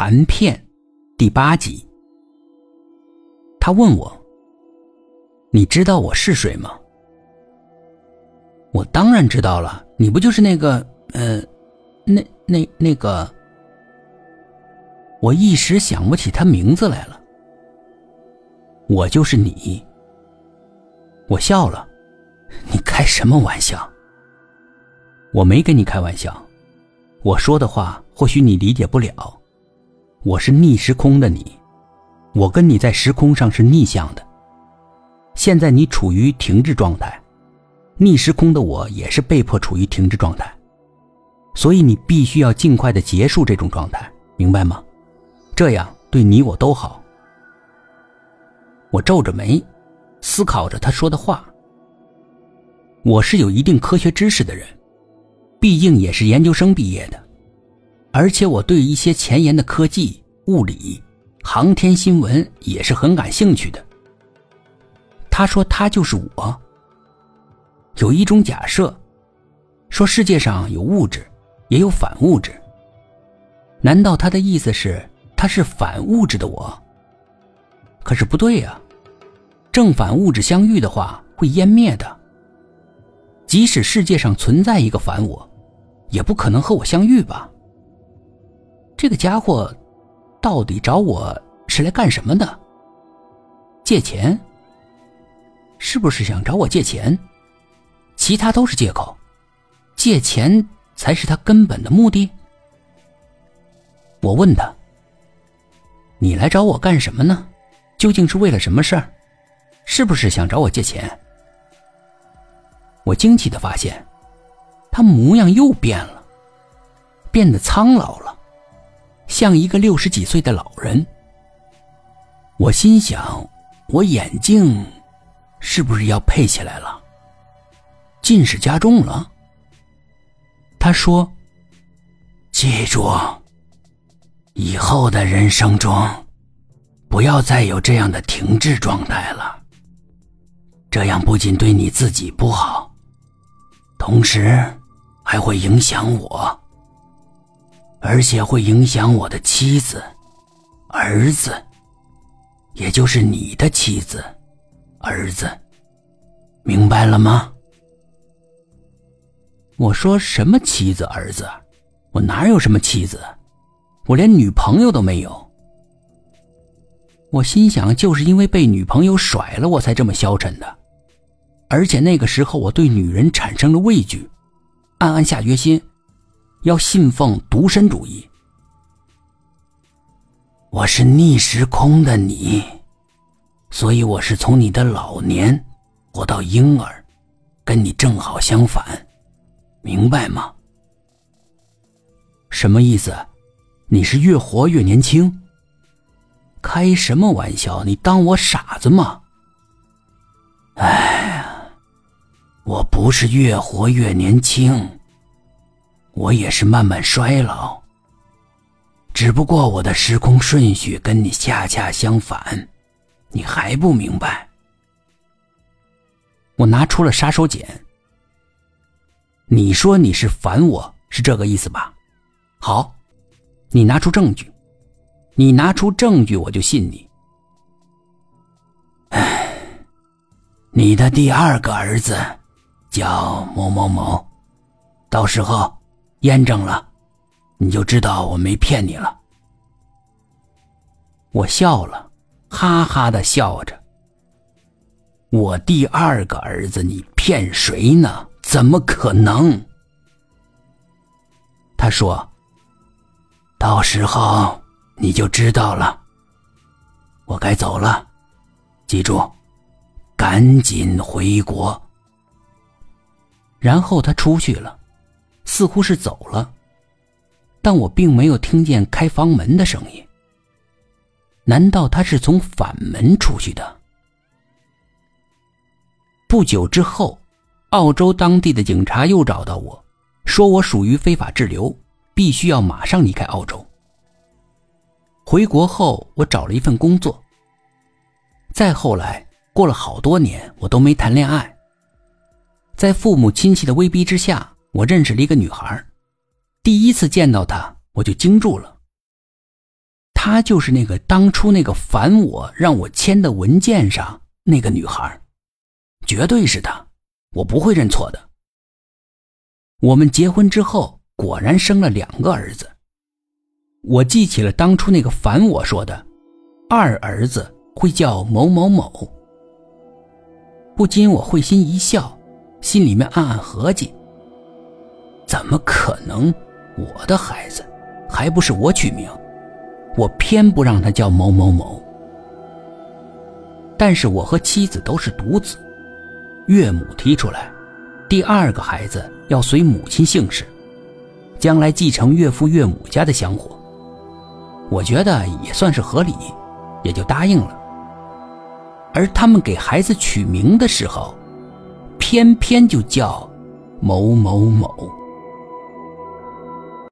盘骗第八集。他问我：“你知道我是谁吗？”我当然知道了，你不就是那个……呃，那那那个……我一时想不起他名字来了。我就是你。我笑了，你开什么玩笑？我没跟你开玩笑，我说的话或许你理解不了。我是逆时空的你，我跟你在时空上是逆向的。现在你处于停滞状态，逆时空的我也是被迫处于停滞状态，所以你必须要尽快的结束这种状态，明白吗？这样对你我都好。我皱着眉，思考着他说的话。我是有一定科学知识的人，毕竟也是研究生毕业的。而且我对一些前沿的科技、物理、航天新闻也是很感兴趣的。他说他就是我。有一种假设，说世界上有物质，也有反物质。难道他的意思是他是反物质的我？可是不对呀，正反物质相遇的话会湮灭的。即使世界上存在一个反我，也不可能和我相遇吧？这个家伙到底找我是来干什么的？借钱？是不是想找我借钱？其他都是借口，借钱才是他根本的目的。我问他：“你来找我干什么呢？究竟是为了什么事儿？是不是想找我借钱？”我惊奇的发现，他模样又变了，变得苍老了。像一个六十几岁的老人，我心想：我眼镜是不是要配起来了？近视加重了。他说：“记住，以后的人生中，不要再有这样的停滞状态了。这样不仅对你自己不好，同时还会影响我。”而且会影响我的妻子、儿子，也就是你的妻子、儿子，明白了吗？我说什么妻子、儿子？我哪有什么妻子？我连女朋友都没有。我心想，就是因为被女朋友甩了，我才这么消沉的。而且那个时候，我对女人产生了畏惧，暗暗下决心。要信奉独身主义。我是逆时空的你，所以我是从你的老年活到婴儿，跟你正好相反，明白吗？什么意思？你是越活越年轻？开什么玩笑？你当我傻子吗？哎呀，我不是越活越年轻。我也是慢慢衰老，只不过我的时空顺序跟你恰恰相反，你还不明白？我拿出了杀手锏。你说你是反我，是这个意思吧？好，你拿出证据，你拿出证据，我就信你。哎，你的第二个儿子叫某某某，到时候。验证了，你就知道我没骗你了。我笑了，哈哈的笑着。我第二个儿子，你骗谁呢？怎么可能？他说：“到时候你就知道了。”我该走了，记住，赶紧回国。然后他出去了。似乎是走了，但我并没有听见开房门的声音。难道他是从反门出去的？不久之后，澳洲当地的警察又找到我，说我属于非法滞留，必须要马上离开澳洲。回国后，我找了一份工作。再后来，过了好多年，我都没谈恋爱。在父母亲戚的威逼之下。我认识了一个女孩，第一次见到她，我就惊住了。她就是那个当初那个烦我让我签的文件上那个女孩，绝对是她，我不会认错的。我们结婚之后，果然生了两个儿子。我记起了当初那个烦我说的，二儿子会叫某某某。不禁我会心一笑，心里面暗暗合计：怎么可能？我的孩子还不是我取名，我偏不让他叫某某某。但是我和妻子都是独子，岳母提出来，第二个孩子要随母亲姓氏，将来继承岳父岳母家的香火。我觉得也算是合理，也就答应了。而他们给孩子取名的时候，偏偏就叫某某某。